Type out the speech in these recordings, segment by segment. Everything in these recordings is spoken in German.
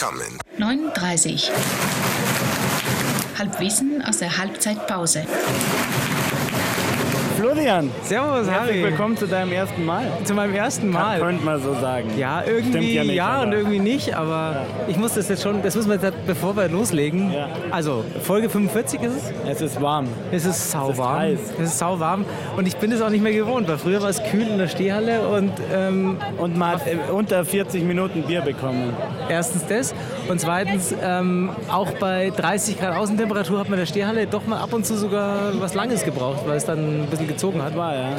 coming. 39. Halbwissen aus der Halbzeitpause. Florian, Servus, herzlich Harry. willkommen zu deinem ersten Mal. Zu meinem ersten Kann, Mal. könnte man so sagen. Ja, irgendwie ja ja, nicht, und aber- irgendwie nicht, aber ich muss das jetzt schon, das müssen wir jetzt, bevor wir loslegen. Ja. Also, Folge 45 ist es. Es ist warm. Es ist sauwarm. heiß. Es ist sauwarm. Und ich bin es auch nicht mehr gewohnt, weil früher war es kühl in der Stehhalle und ähm, Und man hat äh, unter 40 Minuten Bier bekommen. erstens das und zweitens ähm, auch bei 30 Grad Außentemperatur hat man in der Stehhalle doch mal ab und zu sogar was Langes gebraucht, weil es dann ein bisschen gezogen hat. War ja.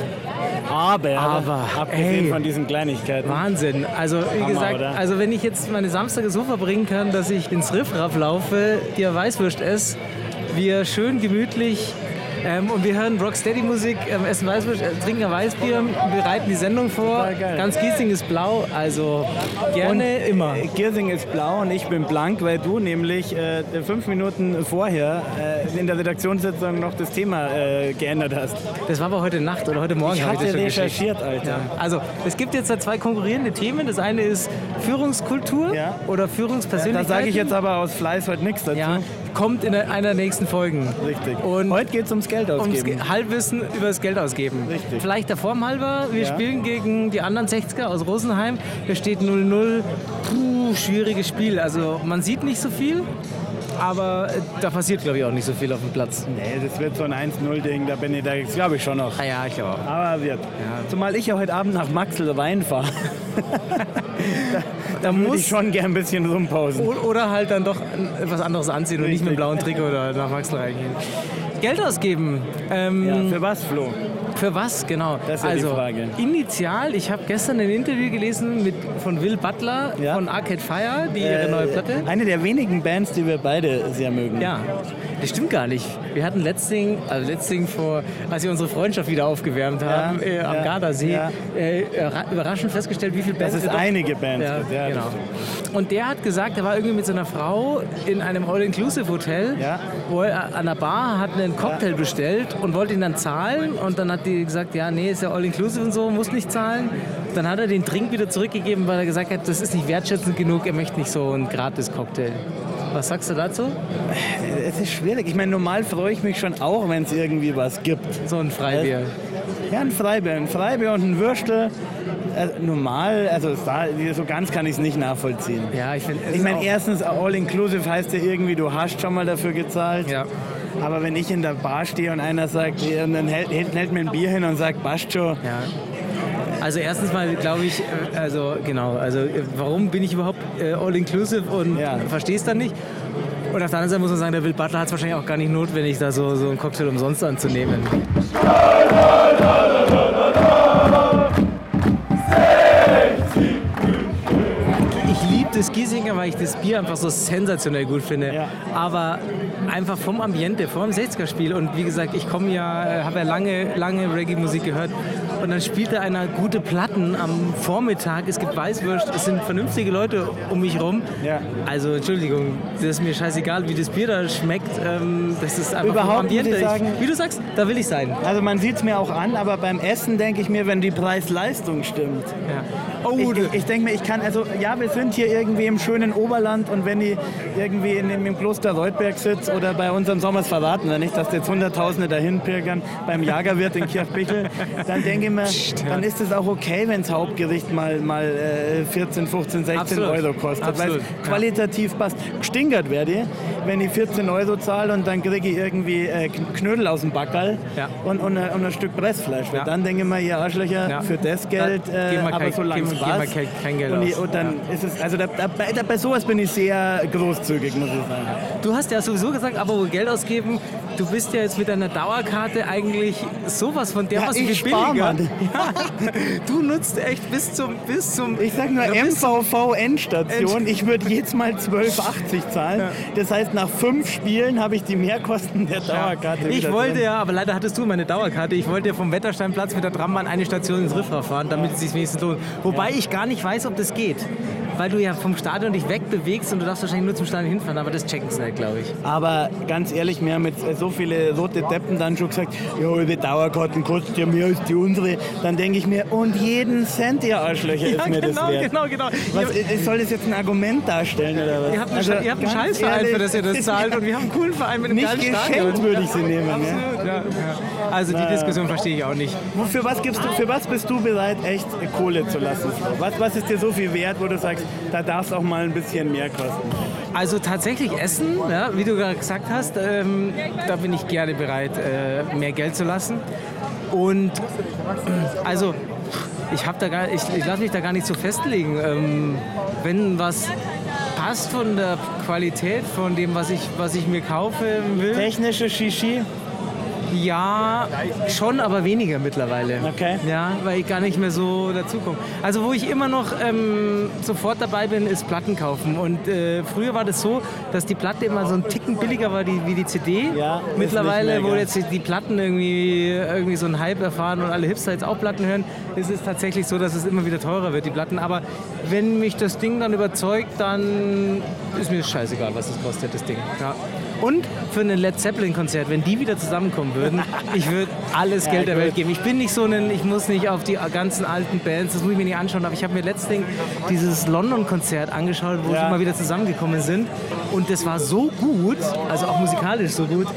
Aber, Aber, abgesehen ey. von diesen Kleinigkeiten. Wahnsinn. Also wie Hammer, gesagt, oder? also wenn ich jetzt meine Samstage so verbringen kann, dass ich ins Riffraff laufe, dir Weißwurst esse, wir schön gemütlich ähm, und wir hören Rocksteady-Musik, ähm, essen Weißwurst, äh, trinken Weißbier, bereiten die Sendung vor. Ganz Giesing ist blau, also gerne immer. Äh, Giersing ist blau und ich bin blank, weil du nämlich äh, fünf Minuten vorher äh, in der Redaktionssitzung noch das Thema äh, geändert hast. Das war aber heute Nacht oder heute Morgen. Ich hatte das schon geschickt. recherchiert, Alter. Ja. Also es gibt jetzt da zwei konkurrierende Themen. Das eine ist Führungskultur Ja. oder Da Führungspersönlichkeit. sage ich jetzt aber aus Fleiß heute nichts dazu. Ja, kommt in einer der nächsten Folgen. Richtig. Und heute geht es ums Geld ums ausgeben. Ge- Halbwissen über das Geld ausgeben. Richtig. Vielleicht der Form halber, wir Ja. spielen gegen die anderen 60er aus Rosenheim. Da steht 0-0. Puh, schwieriges Spiel. Also man sieht nicht so viel, aber äh, da passiert glaube ich auch nicht so viel auf dem Platz. Nee, das wird so ein 1-0-Ding, da bin ich, da glaube ich schon noch. Ah ja, ich glaube auch. Aber wird. Zumal ich ja heute Abend nach Maxel Rhein fahre. Da Würde muss ich schon gern ein bisschen rumpausen. Oder halt dann doch etwas anderes anziehen und nicht mit dem blauen Trikot oder nach Maxl reingehen. Geld ausgeben. Ähm, Ja, für was, Flo? Für was, genau? Das ist ja die also, Frage. initial, ich habe gestern ein Interview gelesen mit, von Will Butler Ja. von Arcade Fire, die ihre Äh, neue Platte. Eine der wenigen Bands, die wir beide sehr mögen. Ja, das stimmt gar nicht. Wir hatten letzting, also letzting vor, als wir unsere Freundschaft wieder aufgewärmt haben, äh, am ja, Gardasee, ja. äh, ra- überraschend festgestellt, wie viele Bands wir doch- einige Bands ja. Ja, genau. das Und der hat gesagt, er war irgendwie mit seiner Frau in einem All-Inclusive-Hotel, Ja. wo er an der Bar hat einen Cocktail bestellt und wollte ihn dann zahlen. Und dann hat die gesagt, ja, nee, ist ja All-Inclusive und so, muss nicht zahlen. Dann hat er den Drink wieder zurückgegeben, weil er gesagt hat, das ist nicht wertschätzend genug, er möchte nicht so einen Gratis-Cocktail. Was sagst du dazu? Es ist schwierig. Ich meine, normal freue ich mich schon auch, wenn es irgendwie was gibt. So ein Freibier. Ja, ein Freibier. Ein Freibier und ein Würstel. Äh, normal, also so ganz kann ich es nicht nachvollziehen. Ja, ich finde. Ich meine, erstens, All-Inclusive heißt ja irgendwie, du hast schon mal dafür gezahlt. Ja. Aber wenn ich in der Bar stehe und einer sagt, und dann hält, hält, hält mir ein Bier hin und sagt, passt schon. Ja. Also erstens mal glaube ich, äh, also genau, also äh, warum bin ich überhaupt äh, all inclusive und Ja. verstehe es dann nicht? Und auf der anderen Seite muss man sagen, der Will Butler hat es wahrscheinlich auch gar nicht notwendig, da so, so einen Cocktail umsonst anzunehmen. Das Giesinger, weil ich das Bier einfach so sensationell gut finde. Ja. Aber einfach vom Ambiente, vom 60er-Spiel. Und wie gesagt, ich komme ja, habe ja lange, lange Reggae-Musik gehört. Und dann spielt da einer gute Platten am Vormittag. Es gibt Weißwürst, es sind vernünftige Leute um mich rum. Ja. Also Entschuldigung, das ist mir scheißegal, wie das Bier da schmeckt. Ähm, das ist einfach Überhaupt vom Ambiente. muss ich sagen- wie du sagst, da will ich sein. Also man sieht es mir auch an, aber beim Essen denke ich mir, wenn die Preis-Leistung stimmt. Ja. Oh, Ich, ich, ich denke mir, ich kann, also ja, wir sind hier irgendwie im schönen Oberland und wenn ich irgendwie in, dem- im Kloster Reutberg sitze oder bei unserem Sommers verraten, wenn nicht, dass jetzt Hunderttausende dahin pilgern beim Jagerwirt in Kirchbichel, dann denke ich mir, dann ist es auch okay, wenn das Hauptgericht mal, mal äh, 14, 15, 16 Absolut. Euro kostet, weil es qualitativ passt. Gestinkert werde ich, wenn ich 14 Euro zahle und dann kriege ich irgendwie äh, Knödel aus dem Backerl Ja. und, und, ein- und ein Stück Pressfleisch. Ja. Dann denke ich mir, ihr Arschlöcher, Ja. für das Geld, äh, wir aber kein- so lange wir kein- kein Geld und, aus. und dann ist es, also da, bei, bei sowas bin ich sehr großzügig, muss ich sagen. Du hast ja sowieso gesagt, aber wo Geld ausgeben, du bist ja jetzt mit deiner Dauerkarte eigentlich sowas von der Ja, was ich viel spar, billiger. Ja, du nutzt echt bis zum bis zum Ich sag nur Ja, bis zum- MVV Endstation, ich würde jetzt mal 12,80 zahlen. Das heißt, nach fünf Spielen habe ich die Mehrkosten der Dauerkarte Ich wollte drin. ja, aber leider hattest du meine Dauerkarte. Ich wollte ja vom Wettersteinplatz mit der Trambahn eine Station ins Riffraff fahren, damit es sich wenigstens lohnt. Wobei ich gar nicht weiß, ob das geht. Weil du ja vom Stadion dich wegbewegst und du darfst wahrscheinlich nur zum Stadion hinfahren, aber das checken sie nicht, glaube ich. Aber ganz ehrlich, mir haben jetzt so viele rote Deppen dann schon gesagt, ja, die Dauerkarten kosten ja mehr als die unsere. Dann denke ich mir, und jeden Cent, ihr Arschlöcher, ist mir genau, das wert. genau, genau. Was, soll das jetzt ein Argument darstellen oder was? Ihr habt einen, Also, ihr habt einen Scheißverein, ehrlich, für das ihr das zahlt und wir haben einen coolen Verein mit einem Nicht geilen geschenkt Stadion. würde ich sie nehmen. Ja. Absolut, ja, ja. Also die Diskussion verstehe ich auch nicht. Für was, gibst du, für was bist du bereit, echt Kohle zu lassen? Was, was ist dir so viel wert, wo du sagst, da darf es auch mal ein bisschen mehr kosten? Also tatsächlich Essen, ja, wie du gerade gesagt hast, ähm, da bin ich gerne bereit, äh, mehr Geld zu lassen. Und also ich, hab da gar, ich, ich lasse mich da gar nicht so festlegen. Ähm, wenn was passt von der Qualität, von dem, was ich, was ich mir kaufe will, Technische Shishi? Ja, schon, aber weniger mittlerweile. Okay. Ja, weil ich gar nicht mehr so dazukomme. Also wo ich immer noch ähm, sofort dabei bin, ist Platten kaufen. Und äh, früher war das so, dass die Platte immer so ein Ticken billiger war die, wie die CD. Ja, Mittlerweile, wo jetzt die Platten irgendwie, irgendwie so einen Hype erfahren und alle Hipster jetzt auch Platten hören, ist es tatsächlich so, dass es immer wieder teurer wird, die Platten. Aber wenn mich das Ding dann überzeugt, dann ist mir scheißegal, was es kostet, das Ding. Ja. Und für ein Led Zeppelin-Konzert, wenn die wieder zusammenkommen würden, ich würde alles Geld der gut. Welt geben. Ich bin nicht so ein, ich muss nicht auf die ganzen alten Bands, das muss ich mir nicht anschauen, aber ich habe mir letztens dieses London-Konzert angeschaut, wo Ja. sie mal wieder zusammengekommen sind. Und das war so gut, also auch musikalisch so gut,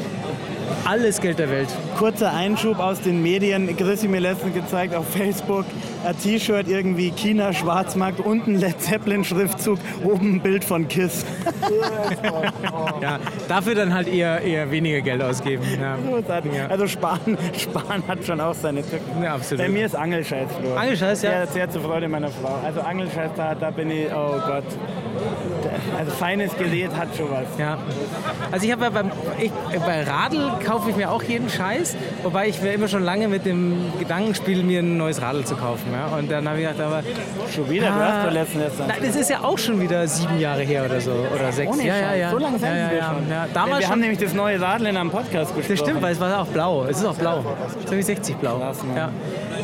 alles Geld der Welt. Kurzer Einschub aus den Medien. Chrissy mir letztens gezeigt auf Facebook. Ein T-Shirt irgendwie China Schwarzmarkt, unten Led Zeppelin Schriftzug, oben ein Bild von Kiss. Ja, dafür dann halt eher, eher weniger Geld ausgeben. Ja. Also Sparen, Sparen hat schon auch seine Tücken. Ja, absolut. Bei mir ist Angelscheiß. Angelscheiß, ja. Sehr, sehr zur Freude meiner Frau. Also Angelscheiß, da, da bin ich, oh Gott. Also feines Gerät hat schon was. Ja. Also ich habe ja beim ich, bei Radl kaufe ich mir auch jeden Scheiß, wobei ich mir immer schon lange mit dem Gedanken spiele, mir ein neues Radl zu kaufen. Ja. Und dann habe ich gedacht, aber Schon wieder, du hast doch letztens erst Nein, das ist ja auch schon wieder sieben Jahre her oder so oder sechs. Ohne ja, ja, ja. So lange sind ja, ja, wir schon. Ja, wir damals wir haben nämlich das neue Radl in einem Podcast besprochen. Das stimmt, weil es war auch blau. Es ist auch blau. So wie 60 blau. Krass, ja.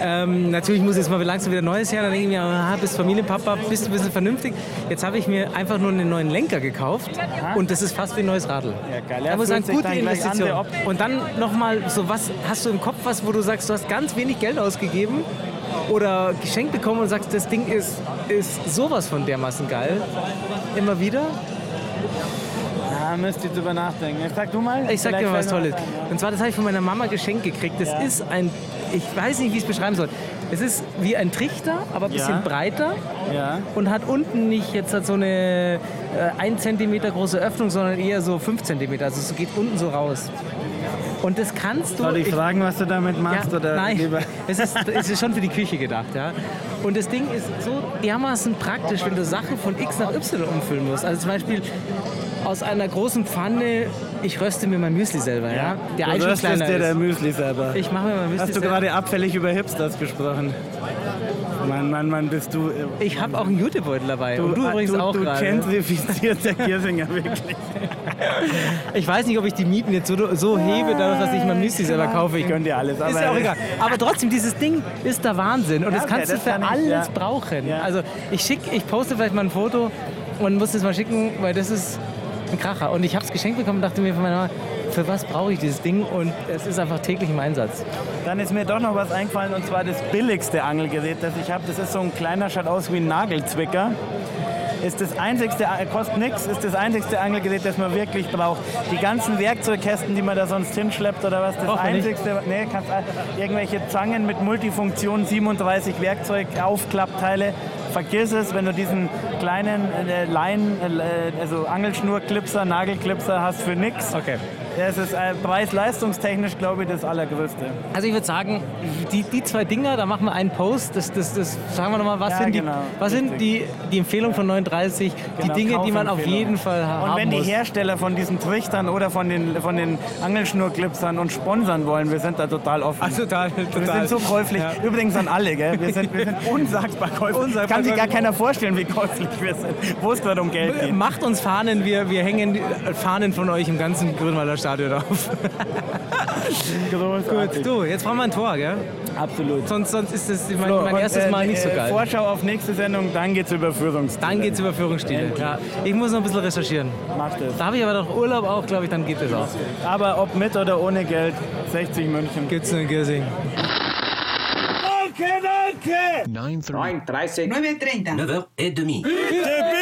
ähm, natürlich muss jetzt mal langsam wieder Neues her. Dann denke ich mir, ah, bist Familienpapa, bist du ein bisschen vernünftig. Jetzt habe ich mir einfach nur einen neuen Lenker gekauft und das ist fast wie ein neues Radl. Ja, geil. Da Ja, muss ich sagen, gute Investition. an. Und dann nochmal so, was hast du im Kopf, was, wo du sagst, du hast ganz wenig Geld ausgegeben oder geschenkt bekommen und sagst, das Ding ist, ist sowas von dermaßen geil. Immer wieder. Ja, müsst ihr drüber nachdenken. Jetzt Sag du mal. Ich sag dir mal was fällt mir Tolles. Und zwar, das habe ich von meiner Mama geschenkt gekriegt. Das Ja. ist ein, ich weiß nicht, wie ich es beschreiben soll. Es ist wie ein Trichter, aber ein bisschen Ja. breiter Ja. und hat unten nicht jetzt hat so eine äh, 1 cm große Öffnung, sondern eher so 5 cm. Also es geht unten so raus. Und das kannst du. Soll ich fragen, was du damit machst? Ja, oder nein, lieber? es ist, es ist schon für die Küche gedacht. Ja. Und das Ding ist so dermaßen praktisch, wenn du Sachen von X nach Y umfüllen musst. Also zum Beispiel aus einer großen Pfanne, ich röste mir mein Müsli selber. Ja. Der du röstest dir der. Müsli selber. Ich mache mir mein Müsli Hast du selber. gerade abfällig über Hipsters gesprochen? Mann, Mann, Mann, bist du... äh, Ich habe auch einen Jutebeutel dabei. und du äh, übrigens du, auch Du gerade. gentrifizierter Kirsinger, wirklich. Ich weiß nicht, ob ich die Mieten jetzt so, so hebe, dadurch, dass ich mein Müsli selber kaufe. Ich gönn dir alles. Ist aber- ja auch egal. Aber trotzdem, dieses Ding ist der Wahnsinn. Und Ja, das okay, kannst das du für kann ich, alles ja. brauchen. Ja. Also ich schick, ich poste vielleicht mal ein Foto und muss das mal schicken, weil das ist ein Kracher. Und ich habe es geschenkt bekommen und dachte mir von meiner Mama, für was brauche ich dieses Ding? Und es ist einfach täglich im Einsatz. Dann ist mir doch noch was eingefallen und zwar das billigste Angelgerät, das ich habe. Das ist so ein kleiner, schaut aus wie ein Nagelzwicker. Ist das einzigste, äh, kostet nichts, ist das einzigste Angelgerät, das man wirklich braucht. Die ganzen Werkzeugkästen, die man da sonst hinschleppt oder was, das nicht. einzigste, nee, kannst, äh, irgendwelche Zangen mit Multifunktion, 37 Werkzeug, Aufklappteile, vergiss es, wenn du diesen kleinen äh, Leinen, äh, also Angelschnurklipser, Nagelklipser hast für nix. Okay. Das ist äh, preis-leistungstechnisch, glaube ich, das Allergrößte. Also ich würde sagen, die, die zwei Dinger, da machen wir einen Post. Das, das, das sagen wir nochmal, was Ja, sind, die, genau. was sind die, die Empfehlung von 39, Genau, die Dinge, die man auf jeden Fall ha- Und haben wenn die muss. Hersteller von diesen Trichtern oder von den, von den Angelschnurklipsern uns sponsern wollen, wir sind da total offen. Ah, total, wir total. sind so käuflich. Ja. Übrigens an alle, gell? Wir sind, wir sind unsagbar käuflich. Unsagbar Kann sich gar keiner vorstellen, wie käuflich wir sind. Wo es gerade um Geld geht. Macht uns Fahnen, wir, wir hängen äh, Fahnen von euch im ganzen Grünwalder Stadion auf. Großartig. Gut, du, jetzt brauchen wir ein Tor, gell? Absolut. Sonst, sonst ist das mein, mein und, erstes äh, Mal nicht so äh, geil. Vorschau auf nächste Sendung, dann geht's über Führungsstile. Dann geht's über Führungsstile. Ja. Ich muss noch ein bisschen recherchieren. Macht es. Da habe ich aber noch Urlaub auch, glaube ich, dann geht das auch. Aber ob mit oder ohne Geld, 60 München. Gibt's nur in Giersing. quedan que 9.30. 9.30. 9h30.